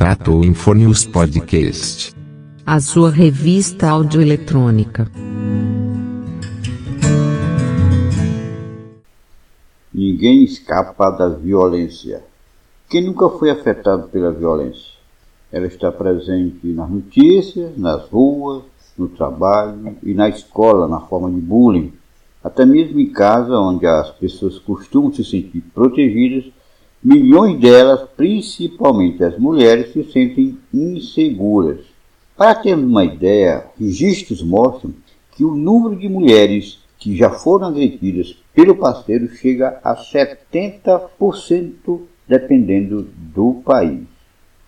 Tratou Infonius Podcast. A sua revista audioeletrônica. Ninguém escapa da violência. Quem nunca foi afetado pela violência? Ela está presente nas notícias, nas ruas, no trabalho e na escola, na forma de bullying. Até mesmo em casa, onde as pessoas costumam se sentir protegidas, milhões delas, principalmente as mulheres, se sentem inseguras. Para termos uma ideia, registros mostram que o número de mulheres que já foram agredidas pelo parceiro chega a 70%, dependendo do país.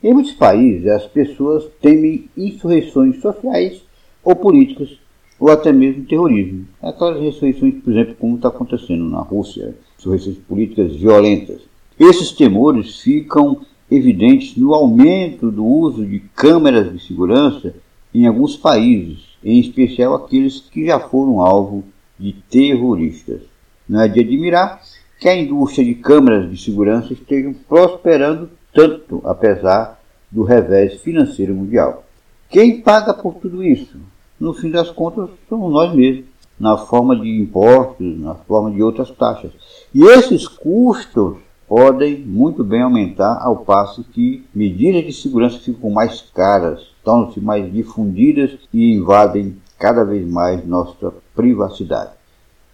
Em muitos países, as pessoas temem insurreições sociais ou políticas, ou até mesmo terrorismo. Aquelas insurreições, por exemplo, como está acontecendo na Rússia, insurreições políticas violentas. Esses temores ficam evidentes no aumento do uso de câmeras de segurança em alguns países, em especial aqueles que já foram alvo de terroristas. Não é de admirar que a indústria de câmeras de segurança esteja prosperando tanto, apesar do revés financeiro mundial. Quem paga por tudo isso? No fim das contas, somos nós mesmos, na forma de impostos, na forma de outras taxas. E esses custos podem muito bem aumentar ao passo que medidas de segurança ficam mais caras, tornam-se mais difundidas e invadem cada vez mais nossa privacidade.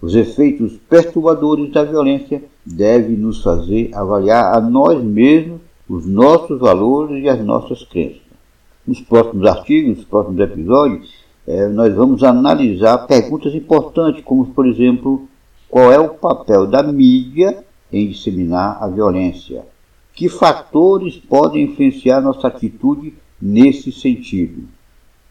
Os efeitos perturbadores da violência devem nos fazer avaliar a nós mesmos, os nossos valores e as nossas crenças. Nos próximos artigos, nos próximos episódios, eh, nós vamos analisar perguntas importantes, como, por exemplo, qual é o papel da mídia em disseminar a violência. Que fatores podem influenciar nossa atitude nesse sentido?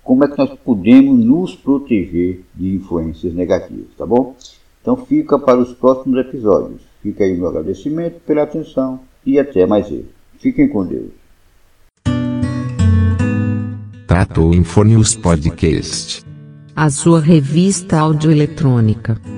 Como é que nós podemos nos proteger de influências negativas, tá bom? Então fica para os próximos episódios. Fica aí meu agradecimento pela atenção e até mais. Fiquem com Deus. Tratou Infonius Podcast. A sua revista audioeletrônica.